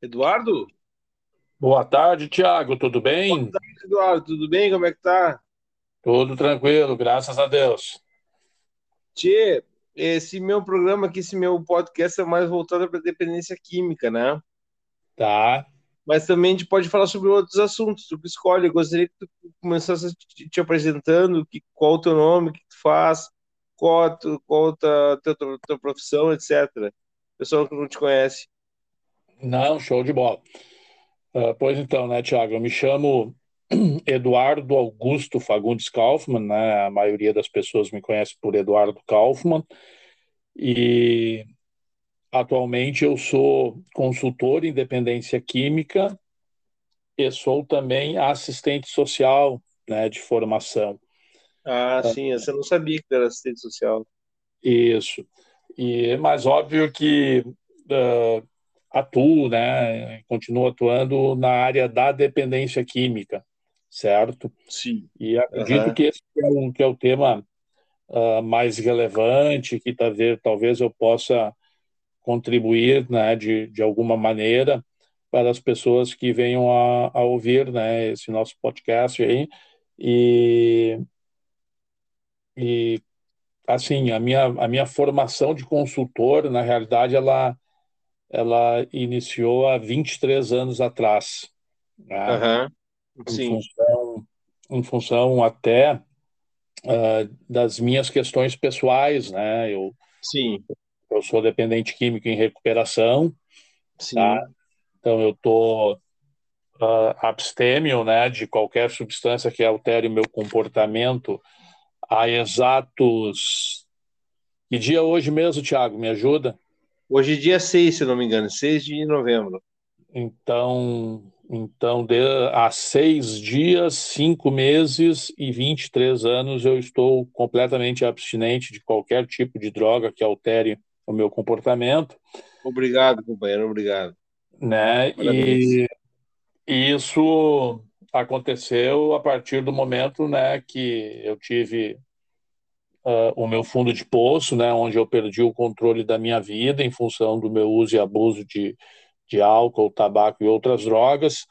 Eduardo? Boa tarde, Tiago, tudo bem? Boa tarde, Eduardo, tudo bem? Como é que tá? Tudo tranquilo, graças a Deus. Tchê, esse meu programa aqui, esse meu podcast é mais voltado para dependência química, né? Tá. Mas também a gente pode falar sobre outros assuntos, tu escolhe. Eu gostaria que tu começasse te, te apresentando, que, qual o teu nome, o que tu faz, qual a tu, qual a tua, tua, tua profissão, etc. Pessoal que não te conhece. Não, show de bola. Uh, pois então, né, Tiago, eu me chamo Eduardo Augusto Fagundes Kaufmann, né? A maioria das pessoas me conhece por Eduardo Kaufmann. E atualmente eu sou consultor em dependência química e sou também assistente social, né, de formação. Ah, sim, você não sabia que era assistente social. Isso. E mas óbvio que uh, atuo, né, continuo atuando na área da dependência química, certo? Sim. E acredito uhum. que esse é o, que é o tema uh, mais relevante, que talvez, talvez eu possa contribuir, né, de, de alguma maneira para as pessoas que venham a, a ouvir, né, esse nosso podcast aí e e assim a minha a minha formação de consultor na realidade ela ela iniciou há 23 anos atrás. Né? Uhum. Em, função, em função até uh, das minhas questões pessoais, né? Eu, Sim. Eu sou dependente químico em recuperação, Sim. Tá? Então eu tô uh, abstêmio, né, de qualquer substância que altere o meu comportamento há exatos... Que dia hoje mesmo, Tiago? Me ajuda? Hoje é dia 6, se não me engano, 6 de novembro. Então, então há seis dias, cinco meses e 23 anos eu estou completamente abstinente de qualquer tipo de droga que altere o meu comportamento. Obrigado, companheiro, obrigado. Né? E, e isso aconteceu a partir do momento né, que eu tive uh, o meu fundo de poço, né, onde eu perdi o controle da minha vida em função do meu uso e abuso de, de álcool, tabaco e outras drogas.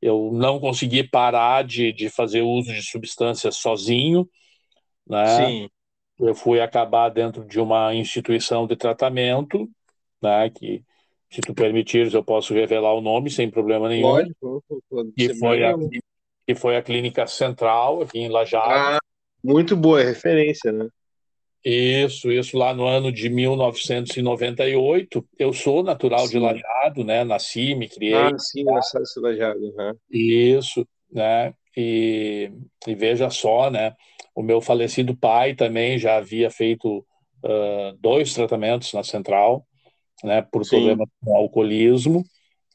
Eu não consegui parar de, de fazer uso de substâncias sozinho, né? Sim. Eu fui acabar dentro de uma instituição de tratamento, né? Que, se tu permitires, eu posso revelar o nome sem problema nenhum. Pode, que foi a que foi a clínica central aqui em Lajado. Ah, muito boa referência, né? Isso, isso lá no ano de 1998. Eu sou natural sim. de Lajado, né? Nasci, me criei. Ah, sim, nasci Lajado. Uhum. Isso, né? E, e, veja só, né? O meu falecido pai também já havia feito uh, dois tratamentos na central, né? Por sim. problema com alcoolismo.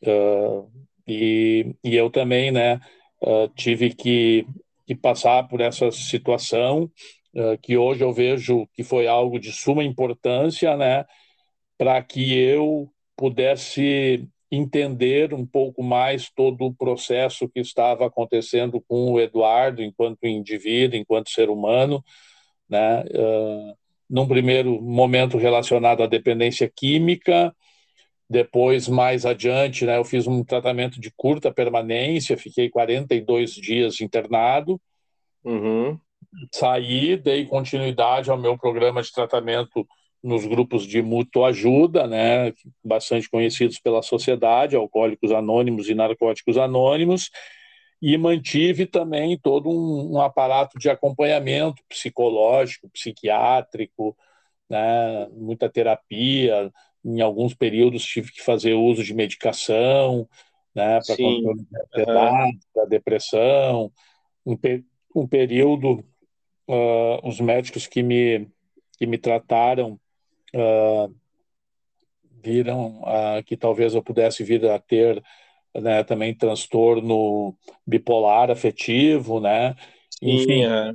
Uh, e, e eu também, né? Uh, tive que que passar por essa situação, uh, que hoje eu vejo que foi algo de suma importância, né, para que eu pudesse entender um pouco mais todo o processo que estava acontecendo com o Eduardo enquanto indivíduo, enquanto ser humano, né, uh, num primeiro momento relacionado à dependência química, depois, mais adiante, né, eu fiz um tratamento de curta permanência, fiquei 42 dias internado. Uhum. Saí, dei continuidade ao meu programa de tratamento nos grupos de mútua ajuda, né, bastante conhecidos pela sociedade, Alcoólicos Anônimos e Narcóticos Anônimos, e mantive também todo um, um aparato de acompanhamento psicológico, psiquiátrico, né, muita terapia, em alguns períodos tive que fazer uso de medicação, né, para controle de ansiedade, uhum. depressão. Um, um período, uh, os médicos que me que me trataram uh, viram uh, que talvez eu pudesse vir a ter né, também transtorno bipolar afetivo, né? Enfim, Sim, é.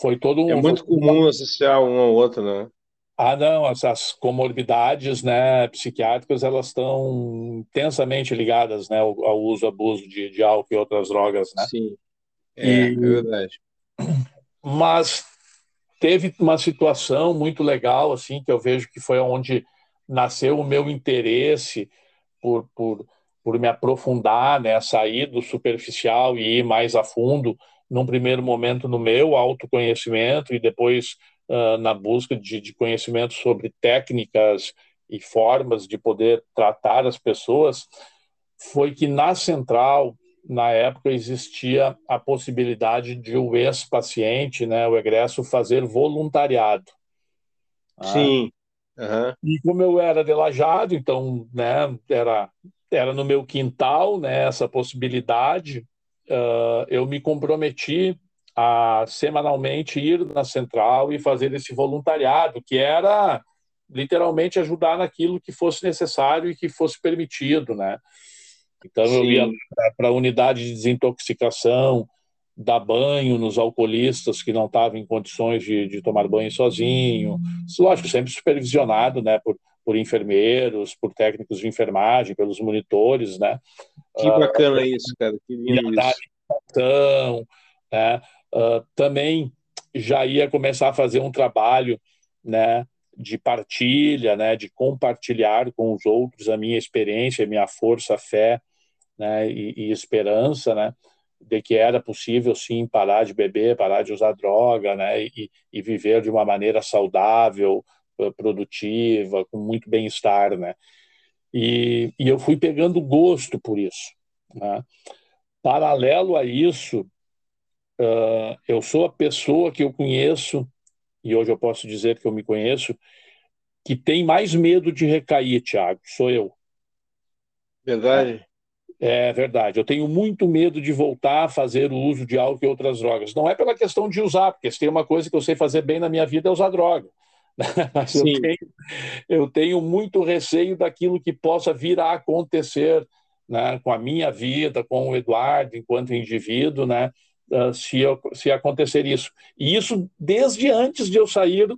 foi todo um. É muito comum associar um ao outro, né? Ah, não, essas comorbidades né, psiquiátricas, elas estão intensamente ligadas né, ao, ao uso, abuso de, de, álcool e outras drogas, né? Sim, é, e, é verdade. Mas teve uma situação muito legal, assim, que eu vejo que foi onde nasceu o meu interesse por, por, por me aprofundar, né, sair do superficial e ir mais a fundo, num primeiro momento no meu autoconhecimento e depois uh, na busca de, de conhecimento sobre técnicas e formas de poder tratar as pessoas, foi que na central, na época, existia a possibilidade de o ex-paciente, né, o egresso, fazer voluntariado. Ah. Sim. Uhum. E como eu era delajado, então, né, era, era no meu quintal, né, essa possibilidade, uh, eu me comprometi a semanalmente ir na central e fazer esse voluntariado, que era literalmente ajudar naquilo que fosse necessário e que fosse permitido, né? Então Sim. eu ia para a unidade de desintoxicação, dar banho nos alcoolistas que não estavam em condições de, de tomar banho sozinho, lógico sempre supervisionado, né? Por, por enfermeiros, por técnicos de enfermagem, pelos monitores, né? Que bacana uh, isso, cara. Que lindo isso. Né? Uh, também já ia começar a fazer um trabalho, né? de partilha, né, de compartilhar com os outros a minha experiência, a minha força, fé, né, e, e, esperança, né, de que era possível sim parar de beber, parar de usar droga, né, e, e viver de uma maneira saudável, produtiva, com muito bem-estar, né. E, e, eu fui pegando gosto por isso. Né. Paralelo a isso, uh, eu sou a pessoa que eu conheço e hoje eu posso dizer que eu me conheço, que tem mais medo de recair, Tiago, sou eu. Verdade. É, é verdade. Eu tenho muito medo de voltar a fazer o uso de álcool e outras drogas. Não é pela questão de usar, porque se tem uma coisa que eu sei fazer bem na minha vida é usar droga. Mas eu tenho, eu tenho, muito receio daquilo que possa vir a acontecer né, com a minha vida, com o Eduardo enquanto indivíduo, né? Uh, se, eu, se acontecer isso. E isso desde antes de eu sair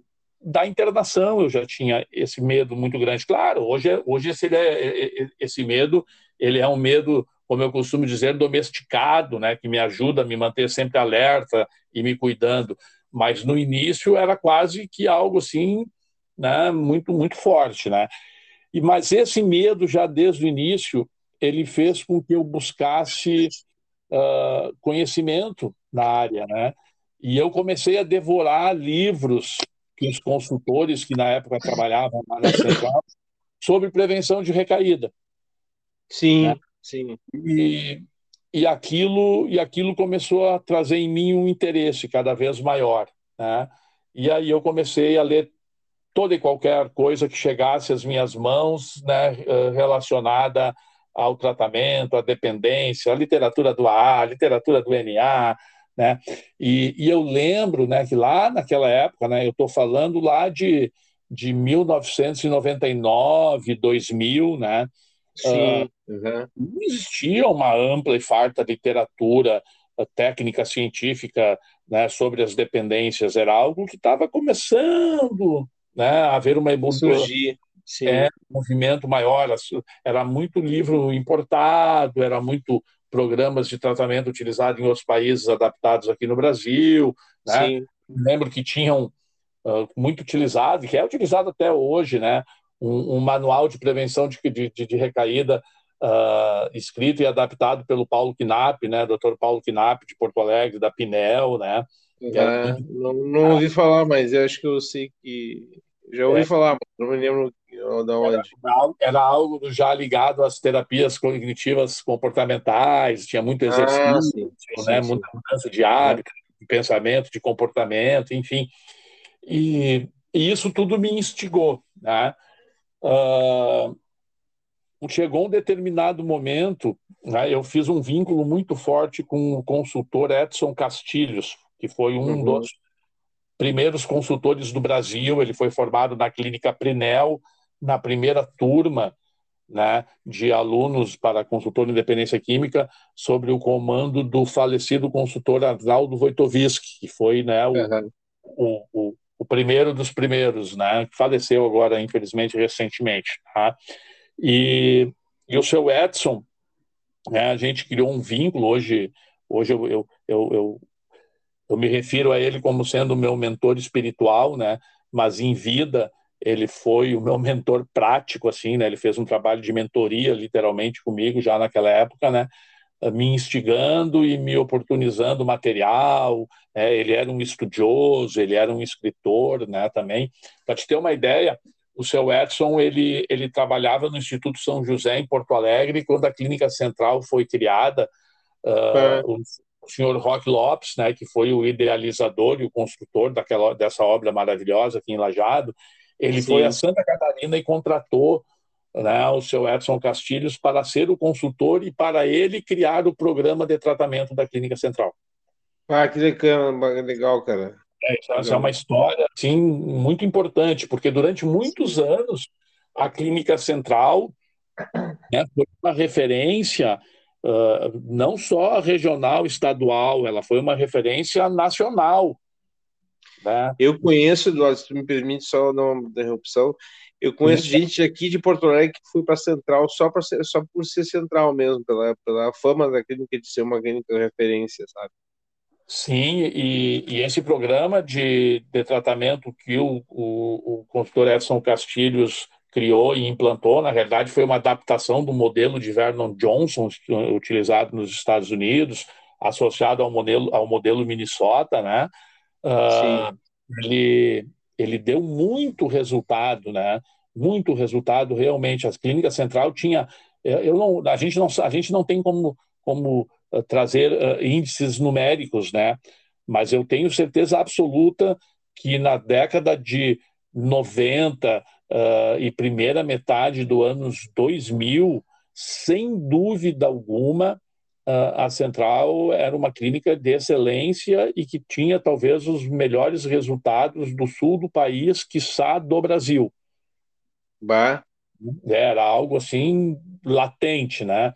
da internação, eu já tinha esse medo muito grande. Claro, hoje, é, hoje esse, é, é, é, esse medo ele é um medo, como eu costumo dizer, domesticado, né, que me ajuda a me manter sempre alerta e me cuidando. Mas no início era quase que algo assim, né, muito muito forte, né? E mas esse medo já desde o início ele fez com que eu buscasse uh, conhecimento na área, né? E eu comecei a devorar livros que os consultores que na época trabalhavam lá na central sobre prevenção de recaída. Sim, né? sim. E, e aquilo e aquilo começou a trazer em mim um interesse cada vez maior, né? E aí eu comecei a ler toda e qualquer coisa que chegasse às minhas mãos, né, eh, relacionada ao tratamento, à dependência, à literatura do AA, à literatura do NA, né? E, e, eu lembro, né, que lá naquela época, né, eu estou falando lá de, de 1999, 2000, né? Sim. Uh, uhum. Não existia uma ampla e farta literatura uh, técnica científica né, sobre as dependências, era algo que estava começando né, a haver uma evolução. Surgir Sim. É, um movimento maior. Era muito livro importado, era muito programas de tratamento utilizado em outros países adaptados aqui no Brasil. Né? Sim. Lembro que tinham uh, muito utilizado, que é utilizado até hoje, né? um, um manual de prevenção de, de, de recaída uh, escrito e adaptado pelo Paulo Knapp, né? Dr. Paulo Knapp, de Porto Alegre, da Pinel, né? É, não, não ouvi falar, mas eu acho que eu sei que já ouvi é. falar, mas não me lembro da onde. Era, era, algo já ligado às terapias cognitivas comportamentais, tinha muito ah, exercício, ah, sim, né? Sim, muita mudança de hábito, de pensamento, de comportamento, enfim. E, e isso tudo me instigou, né? Uh, chegou um determinado momento, né, eu fiz um vínculo muito forte com o consultor Edson Castilhos, que foi um uhum. dos primeiros consultores do Brasil. Ele foi formado na clínica Prinel, na primeira turma né, de alunos para consultor de independência química, sobre o comando do falecido consultor Arnaldo Wojtowicki, que foi né, o, uhum. o, o, o, primeiro dos primeiros, né, que faleceu agora, infelizmente, recentemente. Tá? E, e o seu Edson, né, a gente criou um vínculo, hoje, hoje eu, eu, eu, eu eu me refiro a ele como sendo meu mentor espiritual, né? Mas em vida ele foi o meu mentor prático, assim, né? Ele fez um trabalho de mentoria, literalmente, comigo já naquela época, né? Me instigando e me oportunizando material. Né? Ele era um estudioso, ele era um escritor, né? Também. Para te ter uma ideia, o seu Edson ele ele trabalhava no Instituto São José em Porto Alegre quando a clínica central foi criada. Uh, é. o, o senhor Roque Lopes, né, que foi o idealizador e o construtor daquela dessa obra maravilhosa aqui em Lajado, ele Sim. foi a Santa Catarina e contratou né, o seu Edson Castilhos para ser o consultor e para ele criar o programa de tratamento da Clínica Central. Ah, que legal, cara. É, então, essa é uma história assim, muito importante, porque durante muitos anos a Clínica Central né, foi uma referência uh, não só regional, estadual, ela foi uma referência nacional. Né? Eu conheço, se me permite só uma interrupção, eu conheço Sim. gente aqui de Porto Alegre que foi para Central só, pra ser, só por ser Central mesmo, pela, pela fama da clínica de ser uma clínica de referência, sabe? Sim, e, e esse programa de, de tratamento que o, o, o consultor Edson Castilhos criou e implantou, na realidade, foi uma adaptação do modelo de Vernon Johnson, utilizado nos Estados Unidos, associado ao modelo, ao modelo Minnesota, né? Uh, ele, ele deu muito resultado, né? Muito resultado, realmente. As clínicas central tinha, eu não, a gente não, a gente não tem como, como uh, trazer uh, índices numéricos, né? Mas eu tenho certeza absoluta que na década de 90 e primeira metade do anos 2000, sem dúvida alguma, a Central era uma clínica de excelência e que tinha talvez os melhores resultados do sul do país, quiçá do Brasil. Bah. Era algo assim latente, né?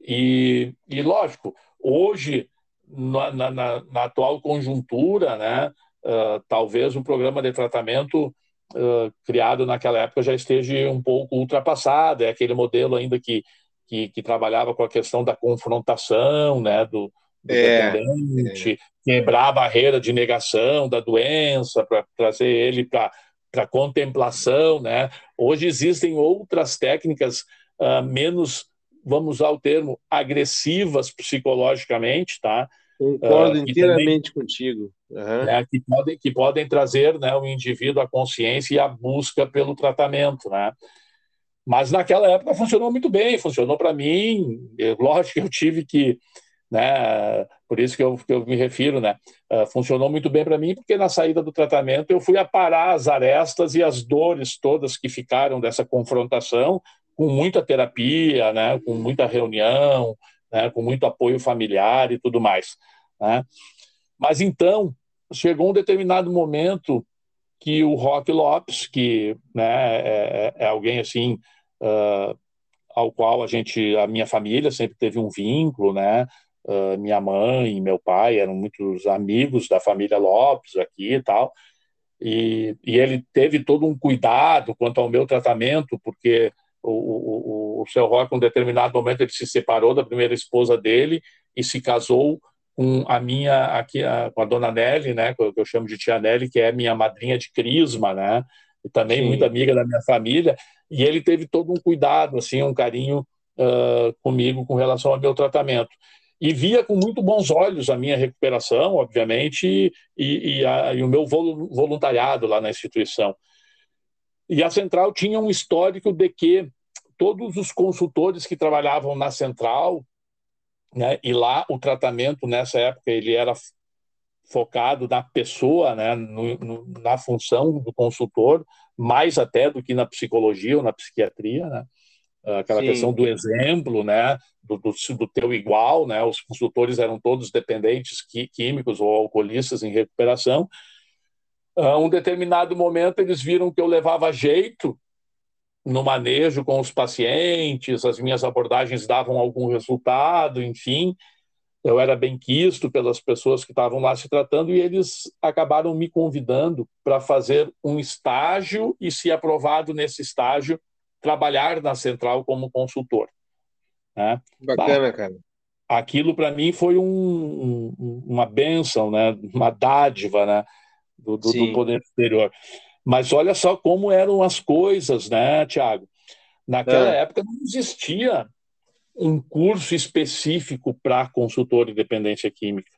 E, e lógico, hoje, na, na, na atual conjuntura, né, uh, talvez o programa de tratamento uh, criado naquela época já esteja um pouco ultrapassado, é aquele modelo ainda que que, que, trabalhava com a questão da confrontação, né, do, do é, dependente, é. quebrar a barreira de negação da doença, para trazer ele para a contemplação, né? Hoje existem outras técnicas uh, menos, vamos usar o termo, agressivas psicologicamente, tá? Concordo uh, inteiramente também, contigo. Uhum. Né, que, podem, que podem trazer né, o indivíduo à consciência e à busca pelo tratamento, né? Mas naquela época funcionou muito bem, funcionou para mim. Eu, lógico que eu tive que, né, por isso que eu, que eu me refiro, né, uh, funcionou muito bem para mim, porque na saída do tratamento eu fui aparar as arestas e as dores todas que ficaram dessa confrontação, com muita terapia, né, com muita reunião, né, com muito apoio familiar e tudo mais. Né. Mas então chegou um determinado momento que o Rock Lopes, que né, é, é, é alguém assim uh, ao qual a gente, a minha família sempre teve um vínculo, né? Uh, minha mãe e meu pai eram muitos amigos da família Lopes aqui e tal. E, e ele teve todo um cuidado quanto ao meu tratamento, porque o, o, o seu Rock, em um determinado momento, ele se separou da primeira esposa dele e se casou com a minha aqui a, com a dona Nelly, né, que eu chamo de tia Nelly, que é minha madrinha de crisma, né, e também Sim. muito amiga da minha família, e ele teve todo um cuidado, assim, um carinho uh, comigo com relação ao meu tratamento. E via com muito bons olhos a minha recuperação, obviamente, e, e, a, e o meu voluntariado lá na instituição. E a central tinha um histórico de que todos os consultores que trabalhavam na central né? E lá o tratamento nessa época ele era focado na pessoa, né? No, no, na função do consultor, mais até do que na psicologia ou na psiquiatria, né? Aquela Sim. questão do exemplo, né? Do, do, do, teu igual, né? Os consultores eram todos dependentes químicos ou alcoolistas em recuperação. A um determinado momento eles viram que eu levava jeito no manejo com os pacientes, as minhas abordagens davam algum resultado, enfim, eu era bem quisto pelas pessoas que estavam lá se tratando e eles acabaram me convidando para fazer um estágio e, se aprovado nesse estágio, trabalhar na central como consultor. Né? Bacana, bah, cara. Aquilo para mim foi um, um, uma benção, né? uma dádiva né? do, do, do poder superior. Mas olha só como eram as coisas, né, Tiago? Naquela é. época não existia um curso específico para consultor de dependência química,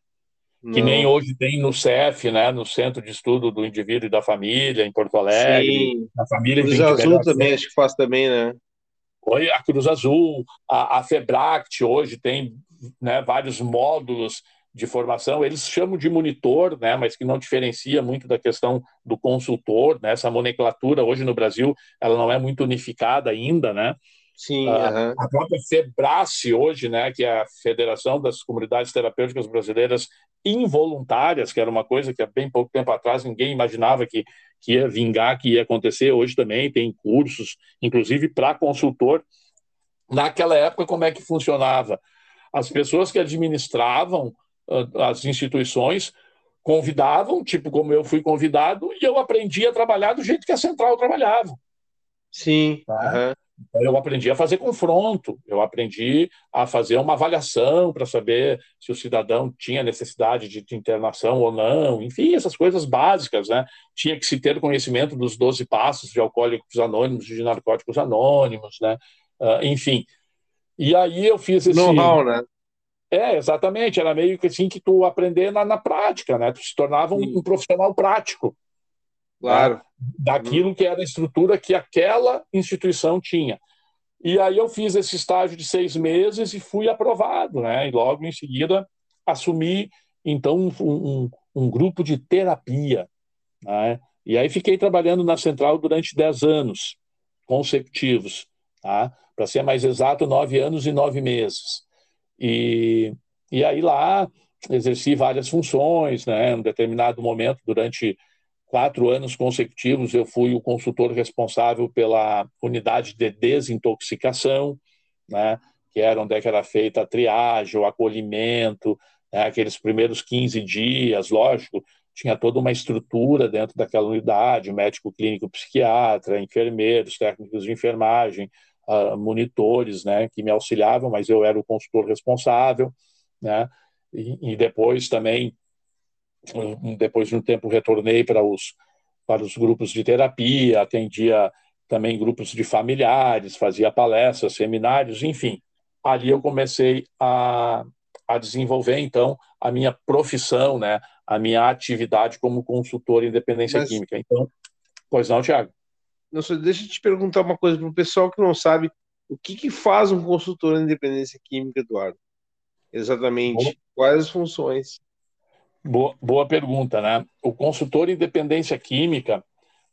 não. que nem hoje tem no CEF, né, no Centro de Estudo do Indivíduo e da Família, em Porto Alegre. Sim. A família Cruz Azul também, acho que faz também, né? A Cruz Azul, a, a Febract hoje tem né, vários módulos de formação, eles chamam de monitor, né, mas que não diferencia muito da questão do consultor, né, essa nomenclatura hoje no Brasil, ela não é muito unificada ainda, né, Sim, uh, uhum. a própria FEBRACE hoje, né, que é a Federação das Comunidades Terapêuticas Brasileiras Involuntárias, que era uma coisa que há bem pouco tempo atrás ninguém imaginava que, que ia vingar, que ia acontecer, hoje também tem cursos, inclusive para consultor. Naquela época, como é que funcionava? As pessoas que administravam as instituições convidavam, tipo como eu fui convidado, e eu aprendi a trabalhar do jeito que a central trabalhava. Sim. Tá? Uhum. Eu aprendi a fazer confronto, eu aprendi a fazer uma avaliação para saber se o cidadão tinha necessidade de, internação ou não, enfim, essas coisas básicas, né? Tinha que se ter conhecimento dos 12 passos de alcoólicos anônimos e de narcóticos anônimos, né? Uh, enfim. E aí eu fiz esse. Know-how, né? É, exatamente. Era meio que assim que tu aprender na, na prática, né? Tu se tornava um, um profissional prático. Claro. Né? Daquilo que era a estrutura que aquela instituição tinha. E aí eu fiz esse estágio de seis meses e fui aprovado, né? E logo em seguida assumi, então, um, um, um grupo de terapia, né? E aí fiquei trabalhando na central durante dez anos consecutivos, tá? Para ser mais exato, nove anos e nove meses. E, e aí lá exerci várias funções, né? Em um determinado momento, durante quatro anos consecutivos, eu fui o consultor responsável pela unidade de desintoxicação, né? Que era onde é que era feita a triagem, o acolhimento, né? aqueles primeiros 15 dias, lógico, tinha toda uma estrutura dentro daquela unidade, médico clínico psiquiatra, enfermeiros, técnicos de enfermagem, uh, monitores, né, que me auxiliavam, mas eu era o consultor responsável, né, e, e depois também, depois de um tempo, retornei para os para os grupos de terapia, atendia também grupos de familiares, fazia palestras, seminários, enfim. Ali eu comecei a, a desenvolver, então, a minha profissão, né, a minha atividade como consultor em dependência Mas... química. Então, pois não, Tiago? Não, deixa eu te perguntar uma coisa para o pessoal que não sabe. O que, que faz um consultor em independência química, Eduardo? Exatamente. Boa. Quais as funções? Boa, boa pergunta, né? O consultor independência química,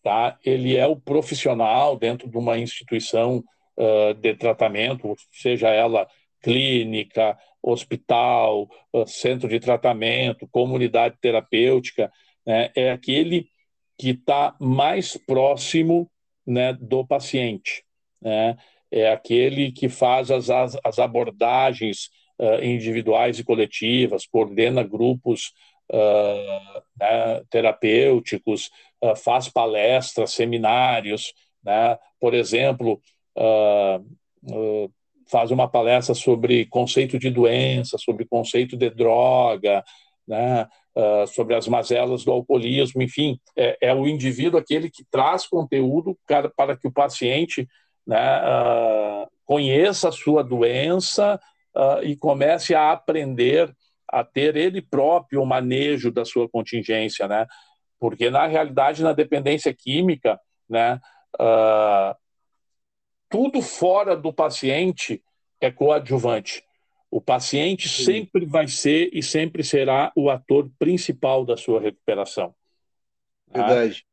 tá? Ele é o profissional dentro de uma instituição uh, de tratamento, seja ela clínica, hospital, uh, centro de tratamento, comunidade terapêutica, né? É aquele que está mais próximo né, do paciente. Né? É aquele que faz as, as abordagens uh, individuais e coletivas, coordena grupos uh, né, terapêuticos, uh, faz palestras, seminários, né? por exemplo, faz uma palestra sobre conceito de doença, sobre conceito de droga, né? uh, sobre as mazelas do alcoolismo, enfim, é, é, o indivíduo aquele que traz conteúdo para, para que o paciente né, uh, conheça a sua doença uh, e comece a aprender a ter ele próprio o manejo da sua contingência, né? Porque na realidade, na dependência química, né, tudo fora do paciente é coadjuvante. O paciente Sim. sempre vai ser e sempre será o ator principal da sua recuperação. Tá? Verdade.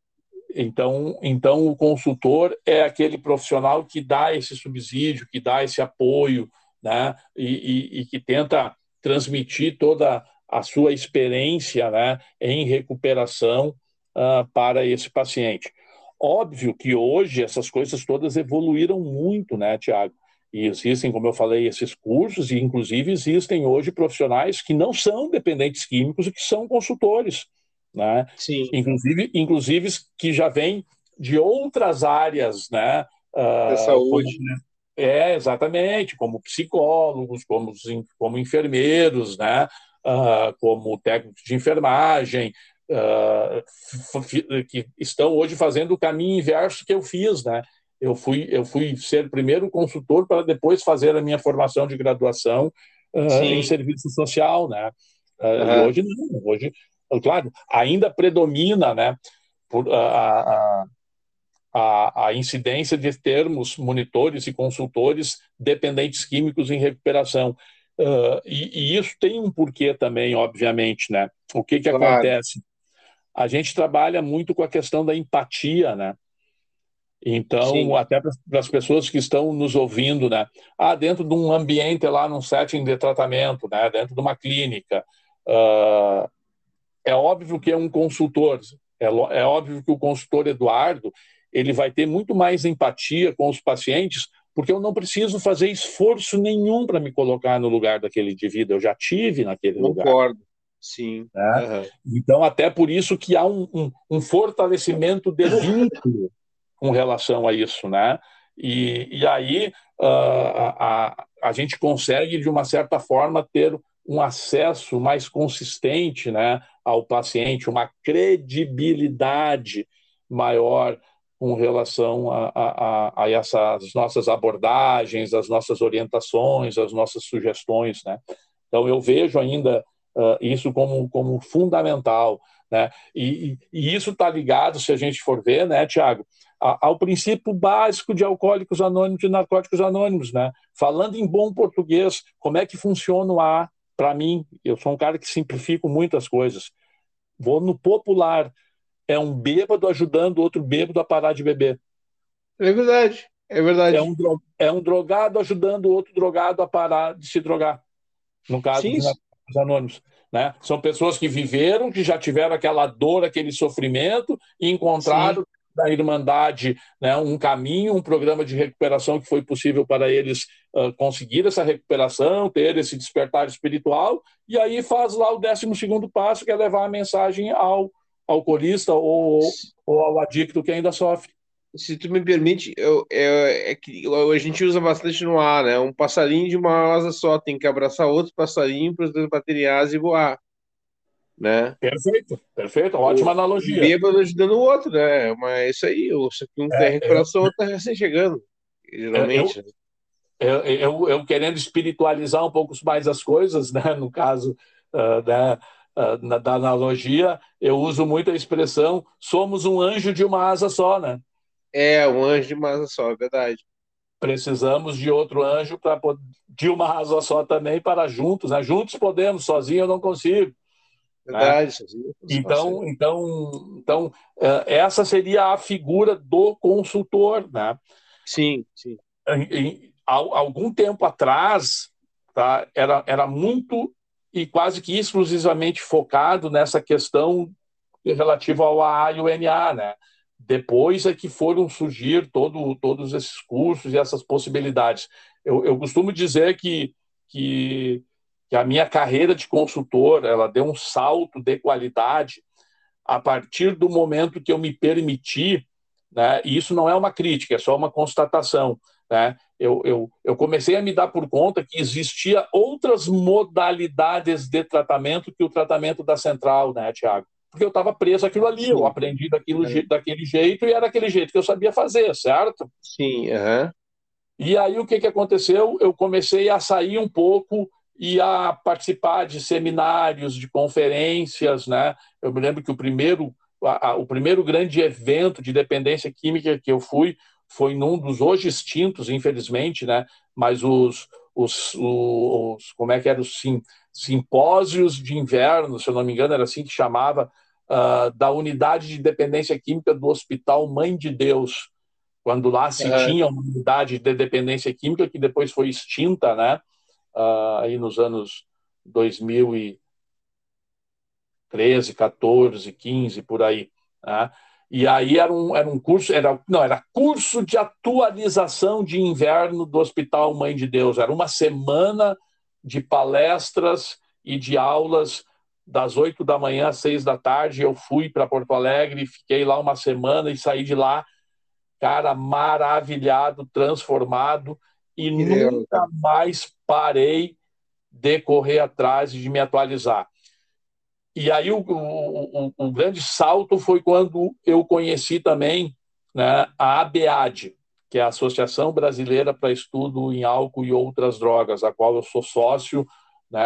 Então, então, o consultor é aquele profissional que dá esse subsídio, que dá esse apoio, né? e, e, e que tenta transmitir toda a sua experiência né, em recuperação uh, para esse paciente. Óbvio que hoje essas coisas todas evoluíram muito, né, Tiago? E existem, como eu falei, esses cursos, e inclusive existem hoje profissionais que não são dependentes químicos e que são consultores. Né? Sim. Inclusive, inclusive que já vêm de outras áreas, né? Uh, da saúde. Como, né? É, exatamente, como psicólogos, como, como enfermeiros, né? Uh, como técnicos de enfermagem, uh, que estão hoje fazendo o caminho inverso que eu fiz, né? Eu fui, eu fui ser primeiro consultor para depois fazer a minha formação de graduação uh, em serviço social, né? Uh, uhum. Hoje não, hoje, claro, ainda predomina, né? Por, a, a, a, incidência de termos monitores e consultores dependentes químicos em recuperação. Uh, e, e, isso tem um porquê também, obviamente, né? O que que claro. acontece? A gente trabalha muito com a questão da empatia, né? Então, Sim. até para as pessoas que estão nos ouvindo, né? Ah, dentro de um ambiente lá, num setting de tratamento, né? Dentro de uma clínica, uh, é óbvio que é um consultor, é, é óbvio que o consultor Eduardo, ele vai ter muito mais empatia com os pacientes, porque eu não preciso fazer esforço nenhum para me colocar no lugar daquele indivíduo, eu já tive naquele Concordo. lugar. Concordo. Sim. Né? Uhum. Então, até por isso que há um, um, um, fortalecimento de vínculo com relação a isso, né? E, e aí uh, a, a gente consegue, de uma certa forma, ter um acesso mais consistente né, ao paciente, uma credibilidade maior com relação a, a, a, essas nossas abordagens, as nossas orientações, as nossas sugestões. Né? Então, eu vejo ainda uh, isso como, como fundamental. Né? E, e, isso está ligado, se a gente for ver, né, Tiago, ao princípio básico de alcoólicos anônimos e narcóticos anônimos. Né? Falando em bom português, como é que funciona o A? Para mim, eu sou um cara que simplifico muitas coisas. Vou no popular, é um bêbado ajudando outro bêbado a parar de beber. É verdade, é verdade. É um, é um drogado ajudando outro drogado a parar de se drogar. No caso Sim. dos anônimos. Né? São pessoas que viveram, que já tiveram aquela dor, aquele sofrimento e encontraram Sim. da Irmandade né, um caminho, um programa de recuperação que foi possível para eles uh, conseguir essa recuperação, ter esse despertar espiritual, e aí faz lá o décimo segundo passo, que é levar a mensagem ao alcoolista ou, ou ao adicto que ainda sofre. Se tu me permite, eu, eu, é que a gente usa bastante no ar, né? Um passarinho de uma asa só tem que abraçar outro passarinho para os dois baterem asa e voar. Né? Perfeito, perfeito, ótima o analogia. Bêbado ajudando o outro, né? Mas é isso aí, só que um é, tem recuperação, o outro está recém chegando, geralmente. Eu, eu, eu, eu, querendo espiritualizar um pouco mais as coisas, né? No caso, uh, né? Uh, na, da analogia, eu uso muito a expressão somos um anjo de uma asa só, né? É, um anjo de uma asa só, é verdade. Precisamos de outro anjo para de uma asa só também para juntos, né? Juntos podemos, sozinho eu não consigo. Né? Verdade, né? Então, então, então, uh, essa seria a figura do consultor, né? Sim, sim. Em, em, algum tempo atrás, tá? Era, era muito e quase que exclusivamente focado nessa questão relativa ao AA e o NA, né? Depois é que foram surgir todo, todos esses cursos e essas possibilidades. Eu, eu costumo dizer que, que, que, a minha carreira de consultor ela deu um salto de qualidade a partir do momento que eu me permiti, né? E isso não é uma crítica, é só uma constatação, né? eu, eu, eu comecei a me dar por conta que existia outras modalidades de tratamento que o tratamento da central, né, Tiago? Porque eu estava preso aquilo ali, eu aprendi daquilo, é. daquele jeito e era aquele jeito que eu sabia fazer, certo? Sim, uhum. E aí o que, que aconteceu? Eu comecei a sair um pouco e a participar de seminários, de conferências, né? Eu me lembro que o primeiro, a, a, o primeiro grande evento de dependência química que eu fui foi num dos hoje extintos, infelizmente, né? Mas os, os, os como é que era os sim, simpósios de inverno, se eu não me engano, era assim que chamava, uh, da unidade de dependência química do Hospital Mãe de Deus, quando lá se é. tinha uma unidade de dependência química que depois foi extinta, né? Uh, aí nos anos 2013, 14, 15, por aí. Né? E aí era um, era um curso, era, não, era curso de atualização de inverno do Hospital Mãe de Deus. Era uma semana de palestras e de aulas das oito da manhã às seis da tarde. Eu fui para Porto Alegre, fiquei lá uma semana e saí de lá, cara, maravilhado, transformado, e nunca Deus. mais parei de correr atrás e de me atualizar. E aí o, o, o, grande salto foi quando eu conheci também né, a ABAD, que é a Associação Brasileira para Estudo em Álcool e Outras Drogas, a qual eu sou sócio né,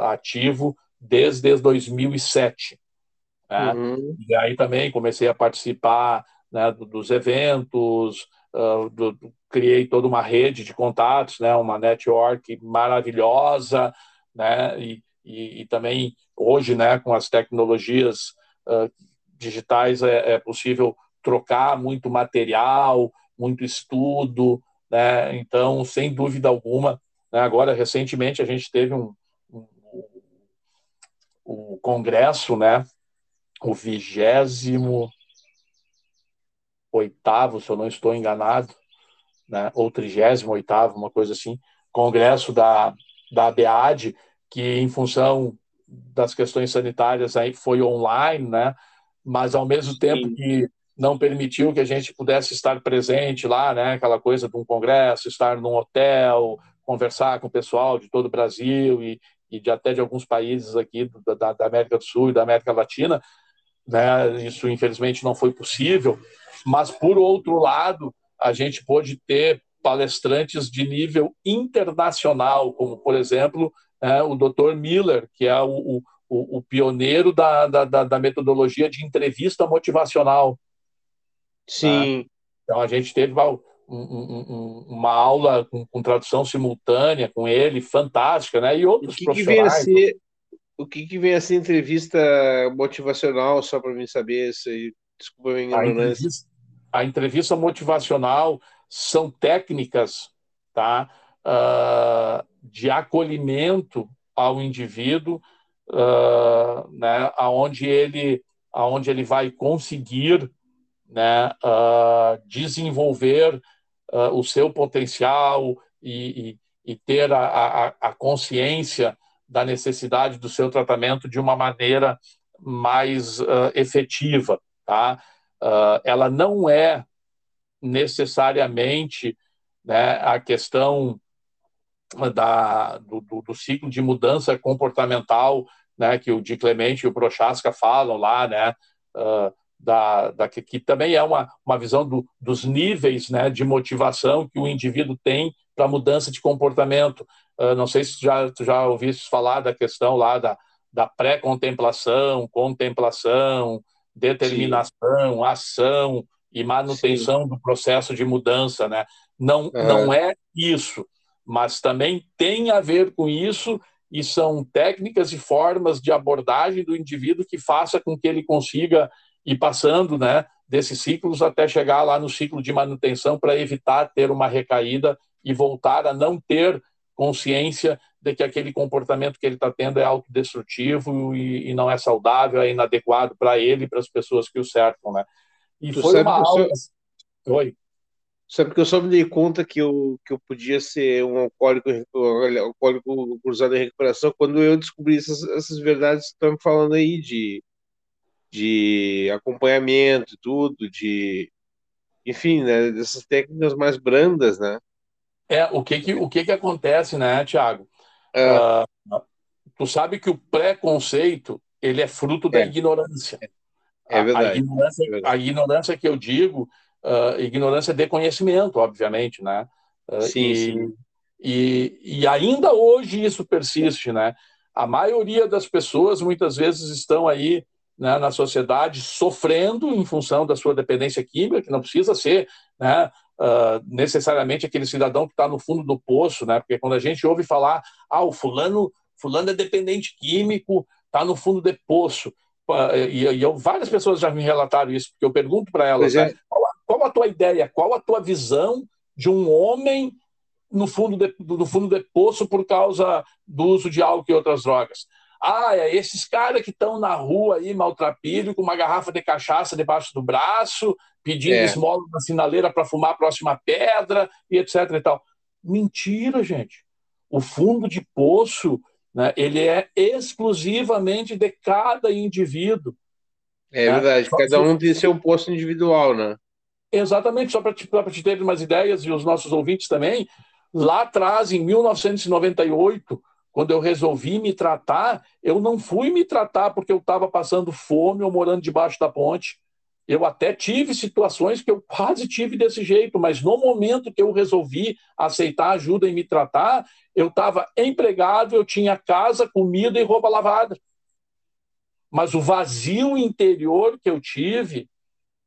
ativo desde 2007. Né? Uhum. E aí também comecei a participar né, dos eventos, uh, do, criei toda uma rede de contatos, né, uma network maravilhosa, né, e, e, e também hoje, né, com as tecnologias uh, digitais é, é, possível trocar muito material, muito estudo, né, então, sem dúvida alguma, né, agora, recentemente, a gente teve um, um, um congresso, né, o vigésimo oitavo, se eu não estou enganado, né, ou 38 uma coisa assim, congresso da, da ABAD, que em função das questões sanitárias aí foi online, né, mas ao mesmo tempo Sim. que não permitiu que a gente pudesse estar presente lá, né, aquela coisa de um congresso, estar num hotel, conversar com o pessoal de todo o Brasil e, e de até de alguns países aqui da, da América do Sul e da América Latina, né, isso infelizmente não foi possível, mas por outro lado, a gente pôde ter palestrantes de nível internacional, como, por exemplo, é, o Dr. Miller, que é o, o, o pioneiro da, da, da, metodologia de entrevista motivacional. Sim. Né? Então, a gente teve uma, um, um, uma aula com, com, tradução simultânea com ele, fantástica, né? E outros o que profissionais. Que vem a ser, o que, que vem a ser entrevista motivacional, só para mim saber? Se, desculpa a minha ignorância a entrevista motivacional são técnicas tá, uh, de acolhimento ao indivíduo, uh, né, aonde ele, aonde ele vai conseguir né, uh, desenvolver o seu potencial e, e, e ter a, a, a, consciência da necessidade do seu tratamento de uma maneira mais efetiva, tá? uh, ela não é necessariamente né, a questão da, do, do, do, ciclo de mudança comportamental né, que o Di Clemente e o Prochaska falam lá, né, uh, da, da, que, que, também é uma, uma visão do, dos níveis né, de motivação que o indivíduo tem para mudança de comportamento. Uh, não sei se tu já, tu já ouviste falar da questão lá da, da pré-contemplação, contemplação, determinação, Sim. ação e manutenção Sim. do processo de mudança, né? Não, é. não é isso, mas também tem a ver com isso e são técnicas e formas de abordagem do indivíduo que faça com que ele consiga ir passando, né, desses ciclos até chegar lá no ciclo de manutenção para evitar ter uma recaída e voltar a não ter consciência de que aquele comportamento que ele está tendo é autodestrutivo e, e, não é saudável, é inadequado para ele e para as pessoas que o cercam, né? E tu foi uma aula... Só... Oi? Sabe que eu só me dei conta que eu, que eu podia ser um alcoólico, alcoólico cruzado em recuperação quando eu descobri essas, essas verdades que estão me falando aí de, de acompanhamento e tudo, de enfim, né, dessas técnicas mais brandas, né? É, o que que, o que que acontece, né, Tiago? Uh, tu sabe que o preconceito ele é fruto da é. ignorância. É verdade. A, ignorância, é verdade. a ignorância que eu digo, uh, ignorância de conhecimento, obviamente, né? Uh, sim, e, sim. E, e ainda hoje isso persiste, né? A maioria das pessoas muitas vezes estão aí né, na sociedade sofrendo em função da sua dependência química, que não precisa ser né, uh, necessariamente aquele cidadão que está no fundo do poço, né? Porque quando a gente ouve falar, ah, o fulano, fulano é dependente químico, está no fundo do poço. E, e eu, várias pessoas já me relataram isso, porque eu pergunto para elas, é. né, qual, qual, a tua ideia, qual a tua visão de um homem no fundo de, no fundo do poço por causa do uso de álcool e outras drogas? Ah, é esses caras que estão na rua aí, maltrapilho, com uma garrafa de cachaça debaixo do braço, pedindo é. esmola na sinaleira para fumar a próxima pedra e etc e tal. Mentira, gente. O fundo de poço, né, ele é exclusivamente de cada indivíduo. É né? verdade, só cada um tem seu poço individual, né? Exatamente, só para te, te ter umas ideias e os nossos ouvintes também, lá atrás, em 1998, quando eu resolvi me tratar, eu não fui me tratar porque eu estava passando fome ou morando debaixo da ponte. Eu até tive situações que eu quase tive desse jeito, mas no momento que eu resolvi aceitar ajuda e me tratar, eu estava empregado, eu tinha casa, comida e roupa lavada. Mas o vazio interior que eu tive,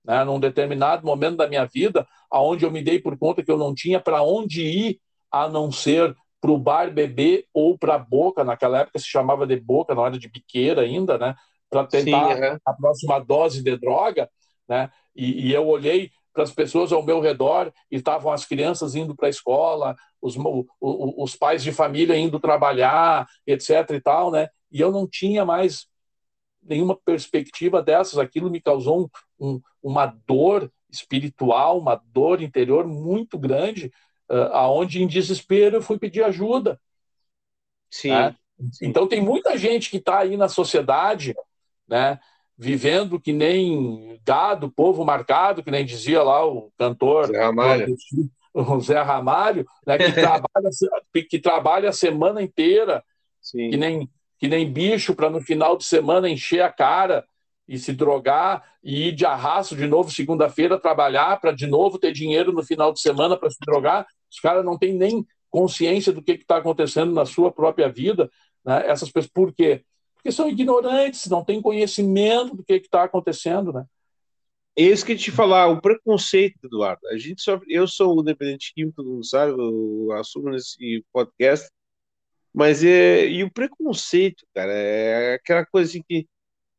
né, num determinado momento da minha vida, aonde eu me dei por conta que eu não tinha para onde ir a não ser para o bar beber ou para a boca, naquela época se chamava de boca, não era de biqueira ainda, né? Para tentar Sim, uhum. a próxima dose de droga né? E, e eu olhei para as pessoas ao meu redor e estavam as crianças indo para a escola, os, os pais de família indo trabalhar, etc. e tal, né? E eu não tinha mais nenhuma perspectiva dessas. Aquilo me causou um, um, uma dor espiritual, uma dor interior muito grande, uh, aonde em desespero eu fui pedir ajuda. Sim. Né? Então tem muita gente que está aí na sociedade, né? vivendo que nem gado, povo marcado, que nem dizia lá o cantor Zé Ramalho, o Zé Ramalho né, que, trabalha, que trabalha a semana inteira, Sim. que nem, que nem bicho, para no final de semana encher a cara e se drogar e ir de arrasto de novo segunda-feira trabalhar para de novo ter dinheiro no final de semana para se drogar. Os caras não têm nem consciência do que está acontecendo na sua própria vida. Né? Essas pessoas, por quê? porque são ignorantes, não têm conhecimento do que está acontecendo, né? Isso que te falar, o preconceito, Eduardo. A gente eu sou o dependente químico, mundo sabe, eu assumo nesse podcast, mas é e o preconceito, cara, é aquela coisa assim que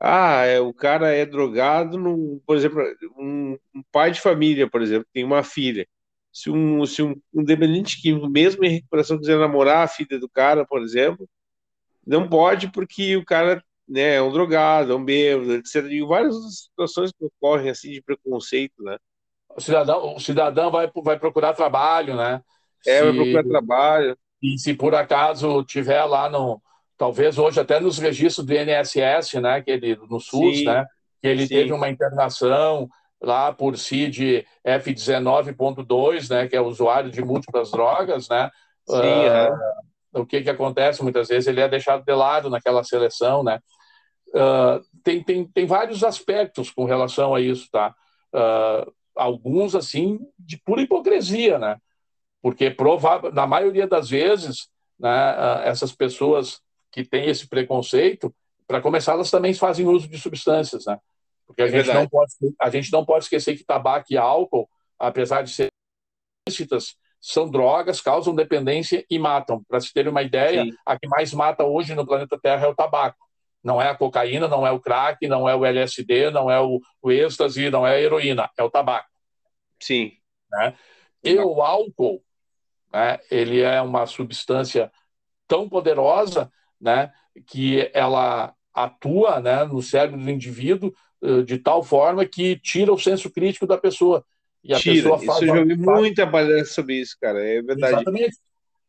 ah, é, o cara é drogado, no, por exemplo, um, um, pai de família, por exemplo, tem uma filha. Se um, se um, um dependente químico, mesmo em recuperação, quiser namorar a filha do cara, por exemplo, não pode porque o cara né, é um drogado, é um bêbado, etc. E várias situações que ocorrem assim de preconceito, né? O cidadão, o cidadão vai, vai procurar trabalho, né? É, se, vai procurar trabalho. E se por acaso tiver lá no, talvez hoje até nos registros do INSS, né, que ele no SUS, sim, né, que ele sim. teve uma internação lá por CID F19.2, né, que é usuário de múltiplas drogas, né? Sim, uh, o que, que acontece muitas vezes ele é deixado de lado naquela seleção, né? Uh, tem, tem, tem vários aspectos com relação a isso, tá? Uh, alguns, assim, de pura hipocrisia, né? Porque, provável, na maioria das vezes, né, essas pessoas que têm esse preconceito, para começar, elas também fazem uso de substâncias, né? Porque a, é gente, não pode, a gente não pode esquecer que tabaco e álcool, apesar de serem ilícitas, são drogas, causam dependência e matam. Para se ter uma ideia, Sim. a que mais mata hoje no planeta Terra é o tabaco. Não é a cocaína, não é o crack, não é o LSD, não é o, o êxtase, não é a heroína, é o tabaco. Sim. Né? E o álcool, né, ele é uma substância tão poderosa né, que ela atua né, no cérebro do indivíduo eh, de tal forma que tira o senso crítico da pessoa. E a Tira. pessoa faz. Isso eu já ouvi muita palestra sobre isso, cara. É verdade. Exatamente.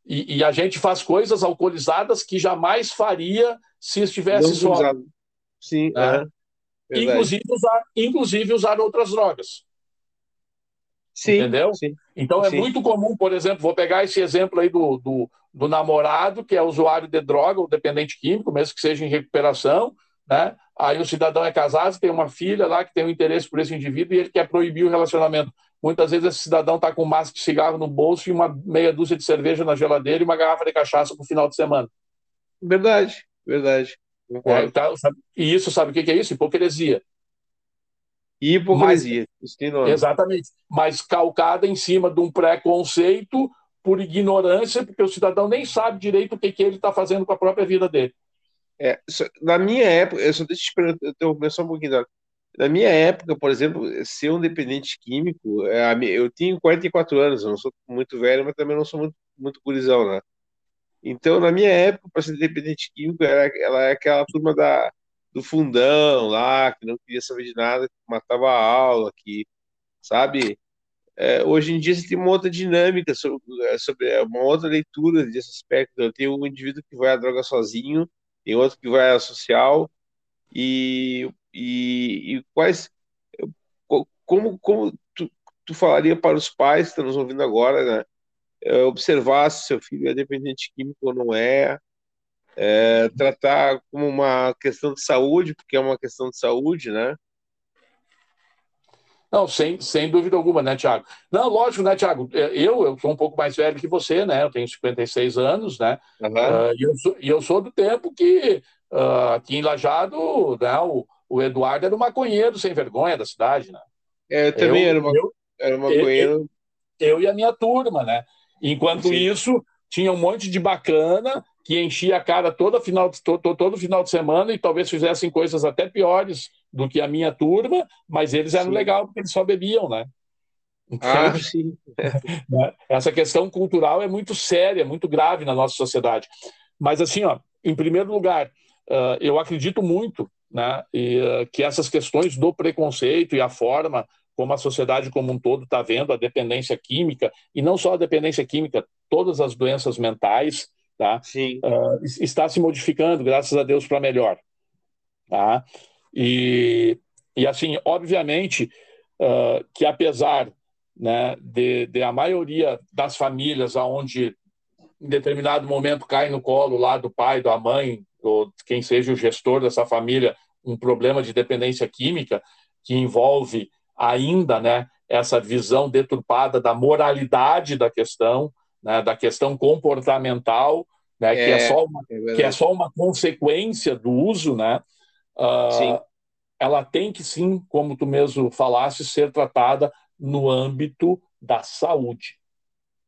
E, e, a gente faz coisas alcoolizadas que jamais faria se estivesse só. Sim, né? é, inclusive, usar, inclusive usar outras drogas. Sim, Entendeu? Sim, então é sim. muito comum, por exemplo, vou pegar esse exemplo aí do, do, do namorado que é usuário de droga ou dependente químico, mesmo que seja em recuperação, né? Aí o cidadão é casado, tem uma filha lá que tem um interesse por esse indivíduo e ele quer proibir o relacionamento. Muitas vezes esse cidadão está com um maço de cigarro no bolso e uma meia dúzia de cerveja na geladeira e uma garrafa de cachaça para o final de semana. Verdade, verdade. É, tá, e isso, sabe o que é isso? Hipocrisia. Hipocrisia. Mas, exatamente. Mas calcada em cima de um preconceito por ignorância, porque o cidadão nem sabe direito o que, que ele está fazendo com a própria vida dele. É, na minha época, eu só deixa eu interromper só um pouquinho, na minha época, por exemplo, ser um dependente químico, é, eu tenho 44 anos, não sou muito velho, mas também não sou muito, muito gurizão, né? Então, na minha época, para ser dependente químico, era, ela é aquela turma da, do fundão lá, que não queria saber de nada, que matava a aula, que, sabe? É, hoje em dia você tem uma outra dinâmica sobre, é, sobre é, uma outra leitura desse aspecto. Eu tenho um indivíduo que vai à droga sozinho, tem outro que vai à social, e e, e quais como como tu, tu falaria para os pais que estão nos ouvindo agora né, é, observar se seu filho é dependente químico ou não é é, tratar como uma questão de saúde, porque é uma questão de saúde, né? Não, sem, sem dúvida alguma, né, Tiago? Não, lógico, né, Tiago? É, eu, eu sou um pouco mais velho que você, né? Eu tenho 56 anos, né? Uhum. Uh, e, eu sou, e eu sou do tempo que uh, aqui em Lajado, né, o, o Eduardo era um maconheiro sem vergonha da cidade, né? É, eu também eu, era, uma, eu, era maconheiro. Eu, eu, e a minha turma, né? Enquanto Sim. isso, tinha um monte de bacana que enchia a cara todo final, de, todo, todo final de semana e talvez fizessem coisas até piores do que a minha turma, mas eles eram legais porque eles só bebiam, né? Então, ah, sim. Né? Essa questão cultural é muito séria, muito grave na nossa sociedade. Mas assim, ó, em primeiro lugar, uh, eu acredito muito, né, e, uh, que essas questões do preconceito e a forma como a sociedade como um todo está vendo a dependência química e não só a dependência química, todas as doenças mentais, tá? Uh, está se modificando, graças a Deus, para melhor, tá? E, e assim, obviamente, uh, que apesar né, de, de, a maioria das famílias aonde em determinado momento cai no colo lá do pai, da mãe, ou quem seja o gestor dessa família, um problema de dependência química que envolve ainda né, essa visão deturpada da moralidade da questão, né, da questão comportamental, né, é, que, é só uma, é que é só uma consequência do uso, né, uh, ela tem que sim, como tu mesmo falaste, ser tratada no âmbito da saúde.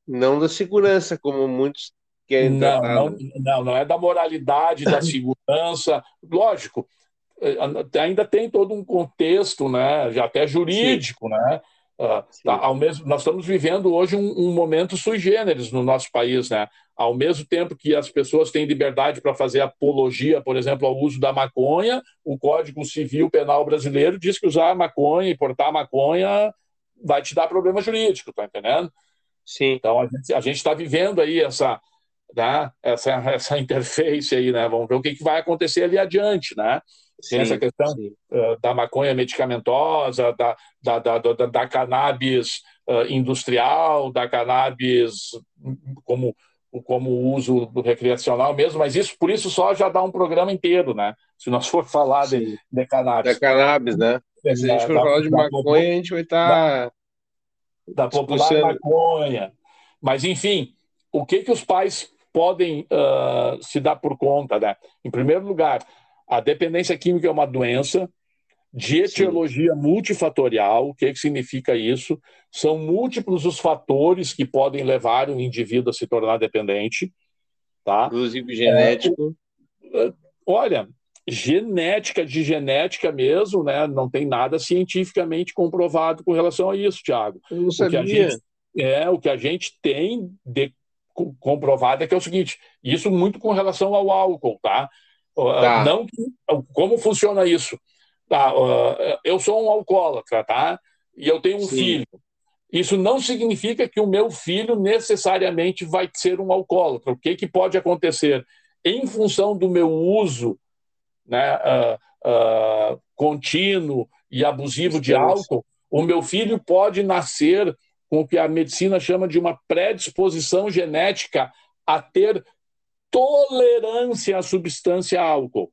Não da segurança, como muitos querem não. Não, não, não é da moralidade, da segurança. Lógico, eh, ainda tem todo um contexto, né, já até jurídico, sim. né? Uh, tá, ao mesmo, nós estamos vivendo hoje um, um, momento sui generis no nosso país, né? Ao mesmo tempo que as pessoas têm liberdade para fazer apologia, por exemplo, ao uso da maconha, o Código Civil Penal brasileiro diz que usar maconha e portar maconha vai te dar problema jurídico, tá entendendo? Sim. Então a gente está vivendo aí essa, né, essa, essa interface aí, né? Vamos ver o que, que vai acontecer ali adiante, né? Sim, essa questão uh, da maconha medicamentosa, da, da, da, da, da cannabis uh, industrial, da cannabis como, como uso recreacional mesmo, mas isso por isso só já dá um programa inteiro, né? Se nós for falar de, de cannabis. Da cannabis, né? É, Se a gente for da, falar de maconha, a gente vai estar. Tá da, popular maconha. Mas, enfim, o que, que os pais podem uh, se dar por conta, né? Em primeiro lugar, a dependência química é uma doença de etiologia Sim. multifatorial. O que, que significa isso? São múltiplos os fatores que podem levar o indivíduo a se tornar dependente. Tá? Inclusive genético. É, olha, genética de genética mesmo, né? Não tem nada cientificamente comprovado com relação a isso, Tiago. Eu não sabia. O que a gente, é, o que a gente tem de comprovado é que é o seguinte, isso muito com relação ao álcool, tá? Tá. Não como funciona isso. Tá, eu sou um alcoólatra, tá? E eu tenho um Sim. filho. Isso não significa que o meu filho necessariamente vai ser um alcoólatra. O que, que pode acontecer? Em função do meu uso né, uh, uh, contínuo e abusivo de álcool, o meu filho pode nascer com o que a medicina chama de uma predisposição genética a ter tolerância à substância álcool.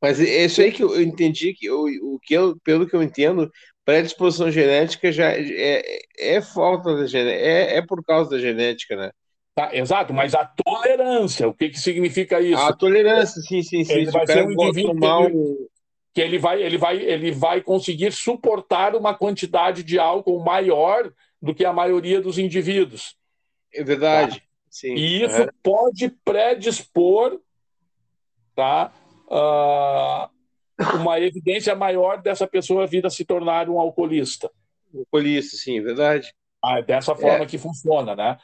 Mas é isso aí que eu entendi, que eu, o que eu, pelo que eu entendo, predisposição genética já é, é, é falta da genética, é, é por causa da genética, né? Tá, exato, mas a tolerância, o que, que significa isso? A tolerância, sim, sim, sim. Ele vai ser um indivíduo mal... que ele vai, ele, vai, ele vai conseguir suportar uma quantidade de álcool maior do que a maioria dos indivíduos. É verdade. Tá? Sim. E isso é. pode predispor tá, uh, uma evidência maior dessa pessoa vir a se tornar um alcoolista. Alcoolista, sim, verdade. Ah, é dessa forma é. que funciona, né?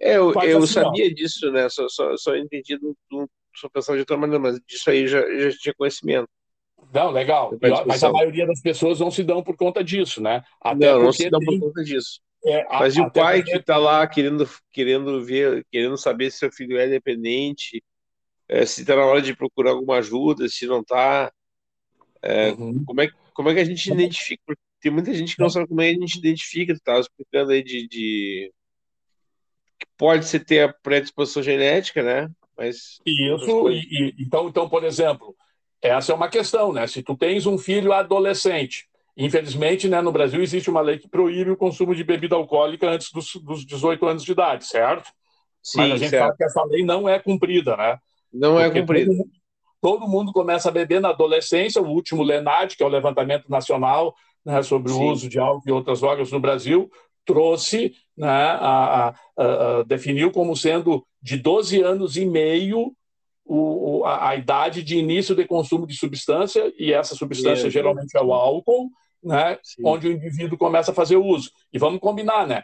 É, eu, eu assim, sabia ó, disso, né? Só, só, só entendi do, do só pensava de outra maneira, mas disso aí já, já tinha conhecimento. Não, legal. Mas a maioria das pessoas não se dão por conta disso, né? Até não, não se dão por conta disso. É, Mas a, e o pai porque... que está lá querendo, querendo ver, querendo saber se seu filho é dependente, é, se está na hora de procurar alguma ajuda, se não está. É, uhum. como, é, como é que a gente identifica? Porque tem muita gente que não sabe como é que a gente identifica, tu estava explicando aí de, de, que pode ser ter a predisposição genética, né? Mas isso, e, e, então, então, por exemplo, essa é uma questão, né? Se tu tens um filho adolescente, infelizmente, né, no Brasil existe uma lei que proíbe o consumo de bebida alcoólica antes dos, dos 18 anos de idade, certo? Sim, Mas a gente certo. sabe que essa lei não é cumprida, né? Não é Porque é cumprida. Todo, todo, mundo começa a beber na adolescência, o último LENAD, que é o levantamento nacional né, sobre Sim. o uso de álcool e outras drogas no Brasil, trouxe, né, a, a, a, definiu como sendo de 12 anos e meio o, a, a, idade de início de consumo de substância, e essa substância geralmente é o álcool, né, onde o indivíduo começa a fazer uso. E vamos combinar, né?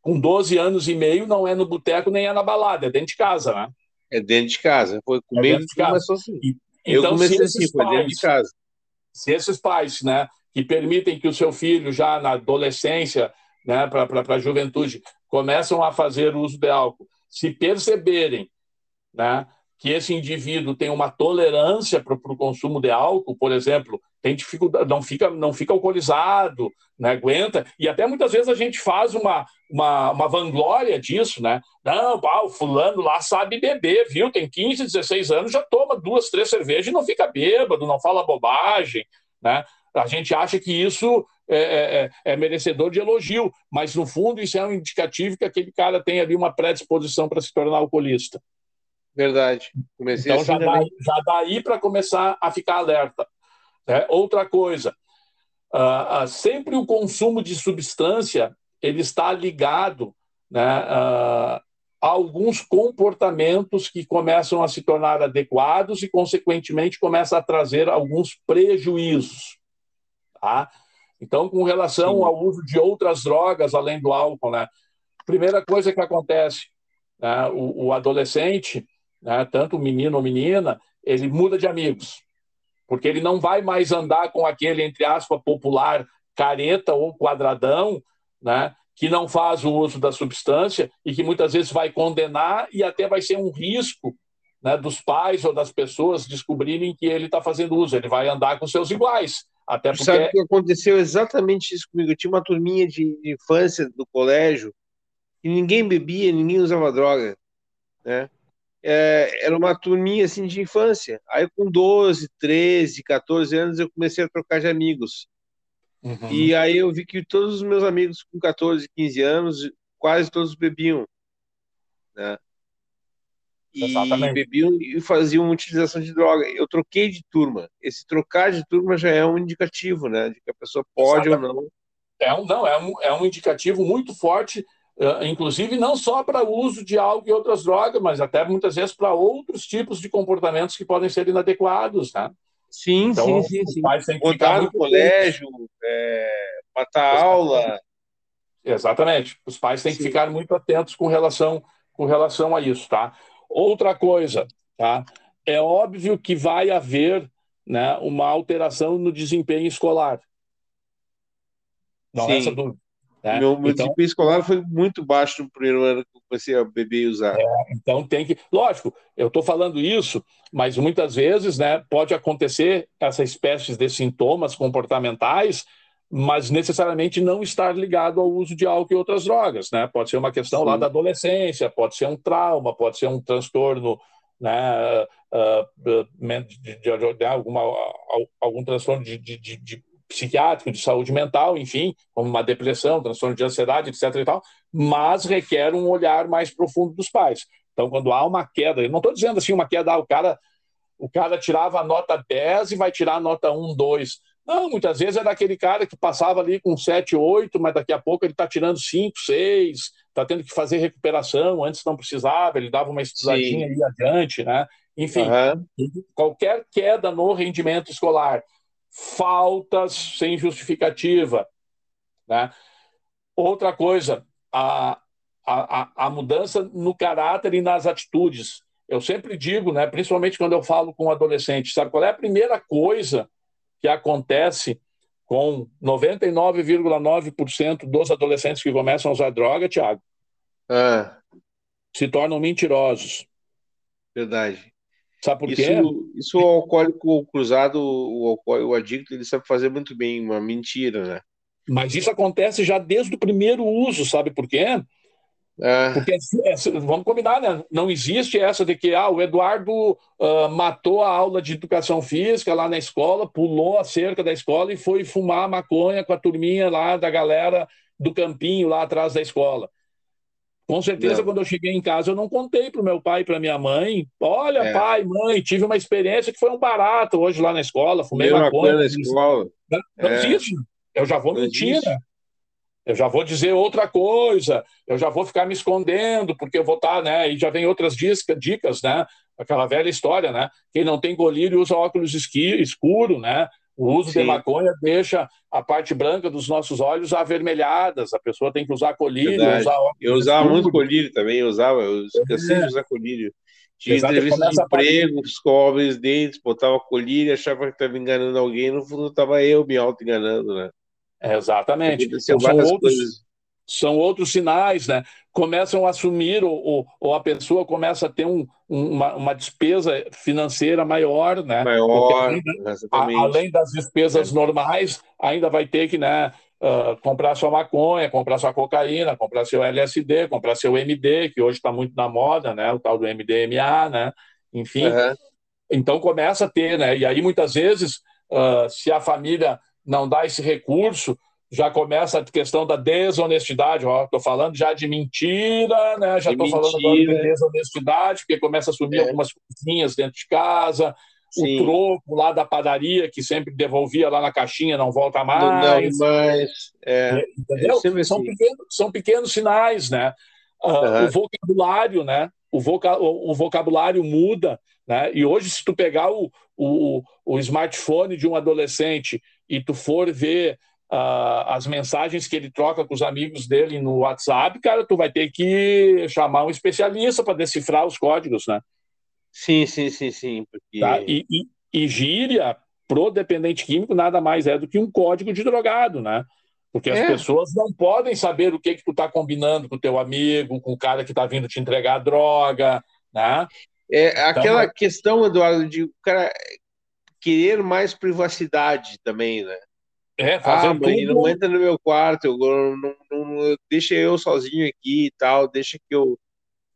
Com 12 anos e meio não é no boteco nem é na balada, é dentro de casa, né? É dentro de casa. Foi com é de casa. assim. E, Eu então, comecei assim, foi dentro de casa. Se esses pais, né, que permitem que o seu filho já na adolescência, né, para a juventude, começam a fazer uso de álcool, se perceberem, né, que esse indivíduo tem uma tolerância para o consumo de álcool, por exemplo, tem dificuldade, não fica, não fica alcoolizado, né, aguenta, e até muitas vezes a gente faz uma, uma, uma vanglória disso, né? Não, pá, o fulano lá sabe beber, viu? Tem 15, 16 anos, já toma duas, três cervejas e não fica bêbado, não fala bobagem, né? A gente acha que isso é, é, é, é merecedor de elogio, mas no fundo isso é um indicativo que aquele cara tem ali uma predisposição para se tornar alcoolista. Verdade. Comecei então assim já, dá, já daí para começar a ficar alerta. Né? Outra coisa, uh, uh, sempre o consumo de substância ele está ligado né, uh, a alguns comportamentos que começam a se tornar adequados e, consequentemente, começa a trazer alguns prejuízos. Tá? Então, com relação Sim. ao uso de outras drogas além do álcool, né? primeira coisa que acontece, né, o, o adolescente né, tanto o menino ou menina, ele muda de amigos, porque ele não vai mais andar com aquele, entre aspas, popular careta ou quadradão, né, que não faz o uso da substância e que muitas vezes vai condenar e até vai ser um risco né, dos pais ou das pessoas descobrirem que ele está fazendo uso. Ele vai andar com seus iguais. Até porque... Sabe que aconteceu exatamente isso comigo? Eu tinha uma turminha de, de infância do colégio e ninguém bebia, ninguém usava droga, né? É, era uma turminha assim de infância. Aí com 12, 13, 14 anos eu comecei a trocar de amigos. Uhum. E aí eu vi que todos os meus amigos com 14, 15 anos, quase todos bebiam. Né? E Exatamente. bebiam e faziam utilização de droga. Eu troquei de turma. Esse trocar de turma já é um indicativo, né? De que a pessoa pode Exatamente. ou não. É um, não, é um, é um indicativo muito forte inclusive não só para o uso de álcool e outras drogas, mas até muitas vezes para outros tipos de comportamentos que podem ser inadequados, né? Sim, então, sim, sim, sim. Botar no colégio, é, matar aula. Exatamente. Os pais têm sim. que ficar muito atentos com relação, com relação a isso, tá? Outra coisa, tá? É óbvio que vai haver né, uma alteração no desempenho escolar. Não Sim. essa dúvida. Né? Meu, meu então, desempenho escolar foi muito baixo no primeiro ano que eu comecei a beber e usar. É, então tem que. Lógico, eu estou falando isso, mas muitas vezes né, pode acontecer essa espécie de sintomas comportamentais, mas necessariamente não estar ligado ao uso de álcool e outras drogas. Né? Pode ser uma questão Sim. lá da adolescência, pode ser um trauma, pode ser um transtorno. Né, uh, de, de, de, de, alguma, algum transtorno de, de psiquiátrico, de saúde mental, enfim, como uma depressão, transtorno de ansiedade, etc. e tal, mas requer um olhar mais profundo dos pais. Então, quando há uma queda, eu não estou dizendo assim uma queda, ah, o cara, o cara tirava a nota 10 e vai tirar a nota 1, 2. Não, muitas vezes é daquele cara que passava ali com 7, 8, mas daqui a pouco ele está tirando 5, 6, está tendo que fazer recuperação, antes não precisava, ele dava uma estudadinha Sim. ali adiante, né? Enfim, uhum. qualquer queda no rendimento escolar faltas sem justificativa. Né? Outra coisa, a, a, a mudança no caráter e nas atitudes. Eu sempre digo, né, principalmente quando eu falo com adolescente, sabe qual é a primeira coisa que acontece com 99,9% dos adolescentes que começam a usar droga, Tiago? Ah. Se tornam mentirosos. Verdade. Sabe por isso, quê? Isso o alcoólico cruzado, o, o adicto, ele sabe fazer muito bem uma mentira, né? Mas isso acontece já desde o primeiro uso, sabe por quê? É. Porque, vamos combinar, né? Não existe essa de que ah, o Eduardo uh, matou a aula de educação física lá na escola, pulou a cerca da escola e foi fumar maconha com a turminha lá da galera do campinho lá atrás da escola. Com certeza, não. quando eu cheguei em casa, eu não contei para o meu pai e para minha mãe. Olha, é. pai, mãe, tive uma experiência que foi um barato hoje lá na escola, fumei Fumei maconha. na escola. Não, não é. existe. Eu já vou mentir, né? Eu já vou dizer outra coisa, eu já vou ficar me escondendo, porque eu vou estar, tá, né? E já vem outras dicas, né? Aquela velha história, né? Quem não tem colírio usa óculos escuro, né? O uso Sim. de maconha deixa a parte branca dos nossos olhos avermelhadas. A pessoa tem que usar colírio. Usar eu usava muito colírio também, eu usava, eu cansei é. de usar colírio. Tinha Exato, entrevista de emprego, escova os dentes, botava colírio, achava que estava enganando alguém, no fundo estava eu me auto-enganando, né? É, exatamente. Então, são, outros, são outros sinais, né? Começam a assumir, ou, ou a pessoa começa a ter um, uma, uma despesa financeira maior, né? Maior, além, além das despesas é. normais, ainda vai ter que, né? Uh, comprar sua maconha, comprar sua cocaína, comprar seu LSD, comprar seu MD, que hoje está muito na moda, né? O tal do MDMA, né? Enfim. Uhum. Então começa a ter, né? E aí muitas vezes, uh, se a família não dá esse recurso, já começa a questão da desonestidade. Estou falando já de mentira, né? já estou falando agora de desonestidade, porque começa a assumir é. algumas coisinhas dentro de casa. Sim. O troco lá da padaria, que sempre devolvia lá na caixinha, não volta mais. Não, mais. É, é entendeu? É são, pequenos, são pequenos sinais, né? Uh, uhum. O vocabulário, né? O, voca o vocabulário muda, né? E hoje, se tu pegar o, o, o smartphone de um adolescente e tu for ver uh, as mensagens que ele troca com os amigos dele no WhatsApp, cara, tu vai ter que chamar um especialista para decifrar os códigos, né? Sim, sim, sim, sim. Porque... Tá? E, e, e gíria pro dependente químico nada mais é do que um código de drogado, né? Porque as é. pessoas não podem saber o que que tu está combinando com o teu amigo, com o cara que está vindo te entregar droga, né? É aquela então, questão, Eduardo, de o cara querer mais privacidade também, né? É, fazer ah, mãe, não entra no meu quarto, eu, não, não, deixa eu sozinho aqui e tal, deixa que eu.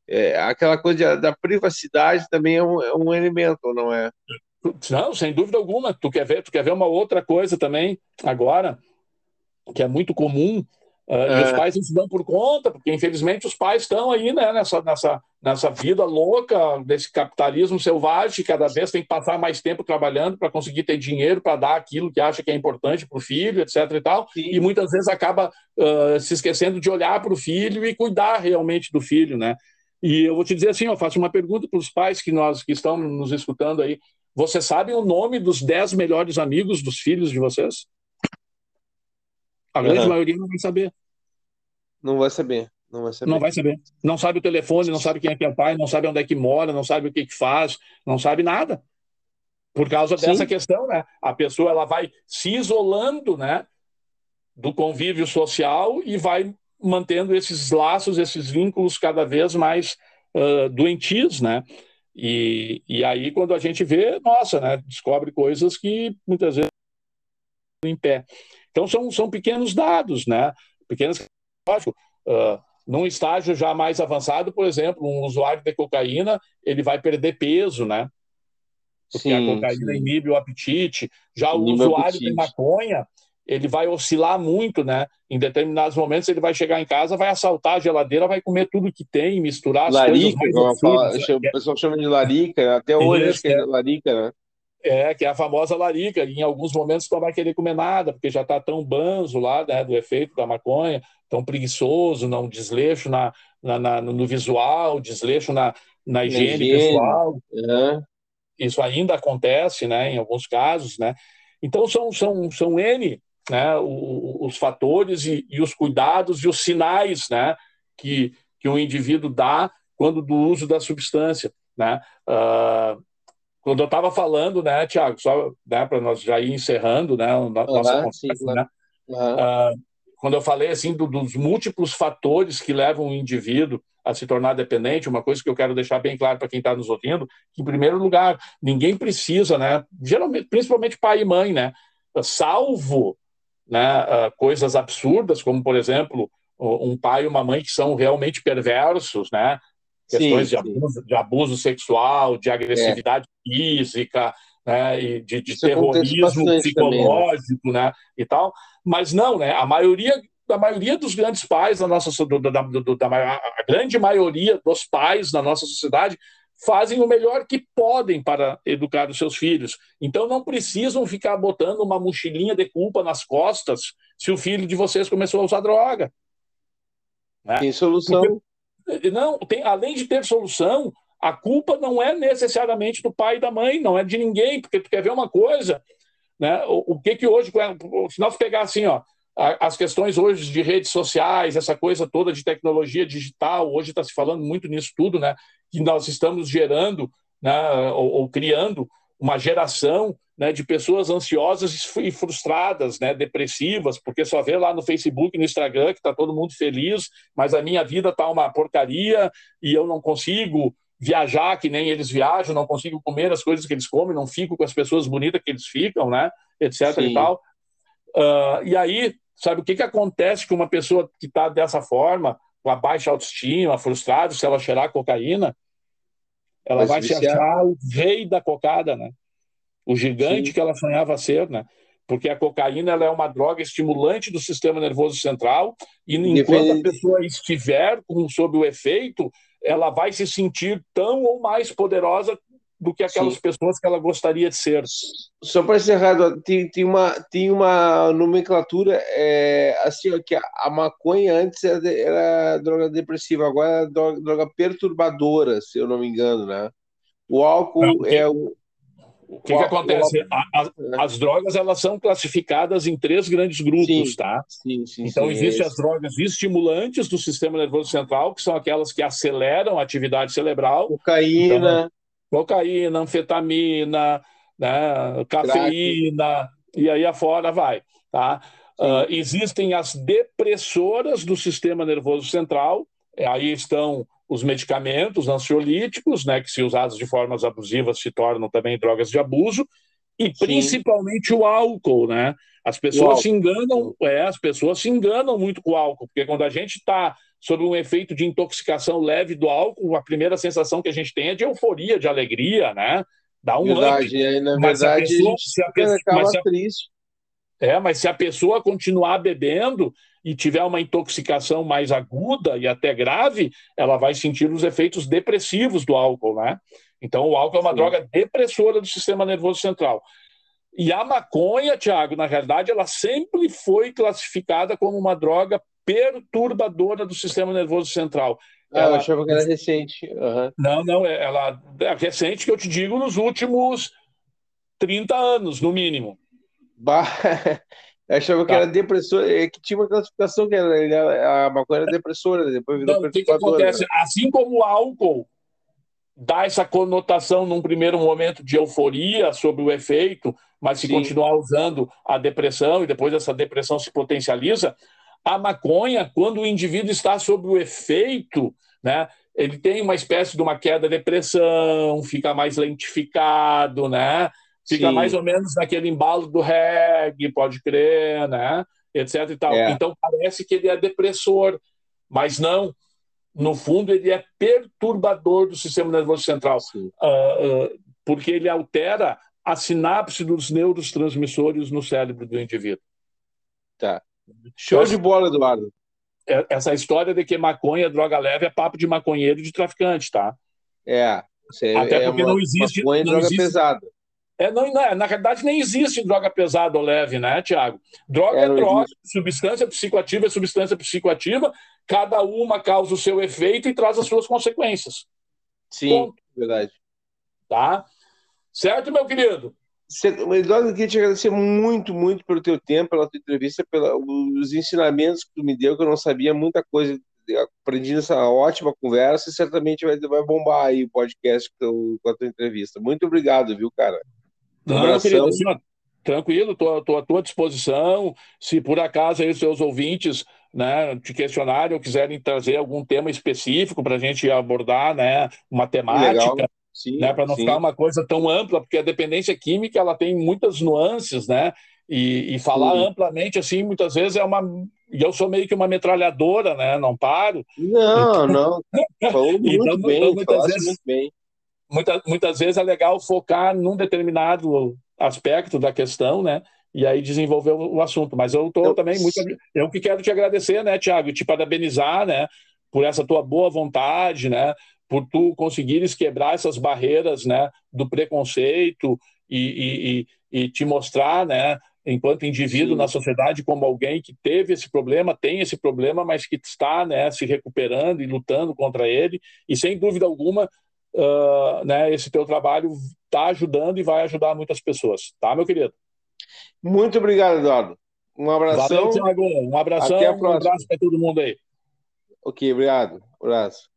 É, aquela coisa de, da privacidade também é um, é um elemento, não é? Não, sem dúvida alguma. Tu quer ver, tu quer ver uma outra coisa também agora, que é muito comum é. E os pais não se dão por conta, porque infelizmente os pais estão aí né, nessa, nessa, nessa vida louca desse capitalismo selvagem, cada vez tem que passar mais tempo trabalhando para conseguir ter dinheiro para dar aquilo que acha que é importante para o filho, etc. e tal, Sim. e muitas vezes acaba uh, se esquecendo de olhar para o filho e cuidar realmente do filho, né? E eu vou te dizer assim, eu faço uma pergunta para os pais que nós que estão nos escutando aí. Você sabe o nome dos dez melhores amigos dos filhos de vocês? A grande uhum. maioria não vai saber. Não vai saber. Não vai saber. Não vai saber. Não sabe o telefone, não sabe quem é que é o pai, não sabe onde é que mora, não sabe o que, que faz, não sabe nada. Por causa Sim. dessa questão, né? A pessoa ela vai se isolando, né? Do convívio social e vai mantendo esses laços, esses vínculos cada vez mais uh, doentios, né? E, e aí, quando a gente vê, nossa, né? Descobre coisas que muitas vezes em pé. Então são, são pequenos dados, né? Pequenas, lógico, uh, num estágio já mais avançado, por exemplo, um usuário de cocaína, ele vai perder peso, né? Porque sim, a cocaína sim. inibe o apetite. Já inibe o usuário apetite. de maconha, ele vai oscilar muito, né? Em determinados momentos ele vai chegar em casa, vai assaltar a geladeira, vai comer tudo que tem, misturar as larica, coisas fala, o pessoal chama de larica, até hoje acho que é larica, né? É, que é a famosa larica. Em alguns momentos não vai querer comer nada, porque já está tão banzo lá, né, do efeito da maconha, tão preguiçoso, não desleixo na, na, na no visual, desleixo na, na higiene, higiene. pessoal. Uhum. Isso ainda acontece, né, em alguns casos, né. Então são, são, são N né, os, os fatores e, e, os cuidados e os sinais né, que, que um indivíduo dá quando do uso da substância. Né? Uh, quando eu estava falando, né, Tiago, só né, para nós já ir encerrando, né, nossa conversa, sim, né, uhum. uh, quando eu falei assim do, dos múltiplos fatores que levam o indivíduo a se tornar dependente, uma coisa que eu quero deixar bem claro para quem está nos ouvindo, que em primeiro lugar ninguém precisa, né, geralmente, principalmente pai e mãe, né, salvo, né, uh, coisas absurdas como por exemplo um pai e uma mãe que são realmente perversos, né? Questões sim, de, abuso, de, abuso, sexual, de agressividade é. física, né? E de, de terrorismo psicológico, também, né? né? E tal. Mas não, né? A maioria da maioria dos grandes pais da nossa da, da, da, a grande maioria dos pais na nossa sociedade fazem o melhor que podem para educar os seus filhos. Então não precisam ficar botando uma mochilinha de culpa nas costas se o filho de vocês começou a usar droga. Né? Tem solução. Porque, não, tem, além de ter solução, a culpa não é necessariamente do pai e da mãe, não é de ninguém, porque tu quer ver uma coisa, né? O, o que que hoje, se nós pegar assim, ó, as questões hoje de redes sociais, essa coisa toda de tecnologia digital, hoje está se falando muito nisso tudo, né? Que nós estamos gerando, né, ou, ou criando uma geração né, de pessoas ansiosas e frustradas, né, depressivas, porque só vê lá no Facebook, no Instagram que está todo mundo feliz, mas a minha vida está uma porcaria e eu não consigo viajar que nem eles viajam, não consigo comer as coisas que eles comem, não fico com as pessoas bonitas que eles ficam, né, etc. Sim. e tal. Uh, e aí Sabe o que, que acontece com uma pessoa que está dessa forma, com a baixa autoestima, frustrada, se ela cheirar cocaína? Ela vai, vai se achar o rei da cocada, né? O gigante Sim. que ela sonhava ser, né? Porque a cocaína ela é uma droga estimulante do sistema nervoso central e enquanto a pessoa estiver com, sob o efeito, ela vai se sentir tão ou mais poderosa do que aquelas Sim. pessoas que ela gostaria de ser. Só para encerrar, tem, tem, uma, tem uma nomenclatura é, assim, ó, que a, a, maconha antes era, era, droga depressiva, agora é droga, droga, perturbadora, se eu não me engano, né? O álcool não, é o. O que, que acontece? As, é. as drogas elas são classificadas em três grandes grupos, sim, tá? Sim, sim, então existem é as drogas estimulantes do sistema nervoso central, que são aquelas que aceleram a atividade cerebral. Cocaína. Então, cocaína, anfetamina, né, cafeína, e aí afora vai. Tá? Uh, existem as depressoras do sistema nervoso central, aí estão os medicamentos ansiolíticos, né, que se usados de formas abusivas se tornam também drogas de abuso, e Sim. principalmente o álcool, né? As pessoas se enganam, é, as pessoas se enganam muito com o álcool, porque quando a gente está sob um efeito de intoxicação leve do álcool, a primeira sensação que a gente tem é de euforia, de alegria, né? Dá um verdade, up. Aí, na mas verdade, a pessoa, se a pessoa, mas se a, triste. É, mas se a pessoa continuar bebendo e tiver uma intoxicação mais aguda e até grave, ela vai sentir os efeitos depressivos do álcool, né? Então, o álcool é uma Sim. droga depressora do sistema nervoso central. E a maconha, Tiago, na realidade, ela sempre foi classificada como uma droga perturbadora do sistema nervoso central. Ah, ela... eu achava que era recente. Uhum. Não, não, é, ela é recente que eu te digo nos últimos 30 anos, no mínimo. Bah, achava tá. que era depressora, é que tinha uma classificação que era, a maconha era depressora, depois virou não, O que, que acontece? Assim como o álcool dá essa conotação num primeiro momento de euforia sobre o efeito, mas se Sim. continuar usando a depressão e depois essa depressão se potencializa, a maconha, quando o indivíduo está sob o efeito, né, ele tem uma espécie de uma queda de depressão, fica mais lentificado, né? Fica Sim. mais ou menos naquele embalo do reggae, pode crer, né? Etc e tal. É. Então parece que ele é depressor, mas não. No fundo, ele é perturbador do sistema nervoso central, uh, uh, porque ele altera a sinapse dos neurotransmissores no cérebro do indivíduo. Tá. Show de bola, Eduardo. É, essa história de que maconha, droga leve, é papo de maconheiro e de traficante, tá? É. Até é porque uma, não existe. Maconha não droga existe, pesada. É, não, não, na realidade, nem existe droga pesada ou leve, né, Tiago? Droga é, é droga, existe. substância psicoativa é substância psicoativa, cada uma causa o seu efeito e traz as suas consequências. Sim, Ponto. verdade. Tá? Certo, meu querido? Eduardo, eu queria te agradecer muito, muito pelo teu tempo, pela tua entrevista, pelos ensinamentos que tu me deu, que eu não sabia muita coisa. Aprendi nessa ótima conversa e certamente vai, vai bombar aí o podcast com, a tua entrevista. Muito obrigado, viu, cara? Um não, querido, assim, tranquilo, estou à tua disposição. Se por acaso aí os seus ouvintes né, te questionarem ou quiserem trazer algum tema específico para a gente abordar, né, uma temática. Legal né, para não sim. ficar uma coisa tão ampla, porque a dependência química ela tem muitas nuances, né? E, e falar sim. amplamente assim muitas vezes é uma e eu sou meio que uma metralhadora, né? Não paro. Não, então... não. Falou muito então, bem, então, muitas vezes, muito bem. Muitas, muitas vezes é legal focar num determinado aspecto da questão, né? E aí desenvolver o assunto. Mas eu estou também muito. Eu que quero te agradecer, né, Tiago? E te parabenizar, né? Por essa tua boa vontade, né? Por tu conseguires quebrar essas barreiras, né? Do preconceito e, e, e te mostrar, né? enquanto indivíduo Sim. na sociedade como alguém que teve esse problema, tem esse problema, mas que está né, se recuperando e lutando contra ele. E sem dúvida alguma, uh, né, esse teu trabalho está ajudando e vai ajudar muitas pessoas. Tá, meu querido? Muito obrigado, Eduardo. Um abração. Valeu. Um abração. Um abraço para todo mundo aí. Ok, obrigado. Um abraço.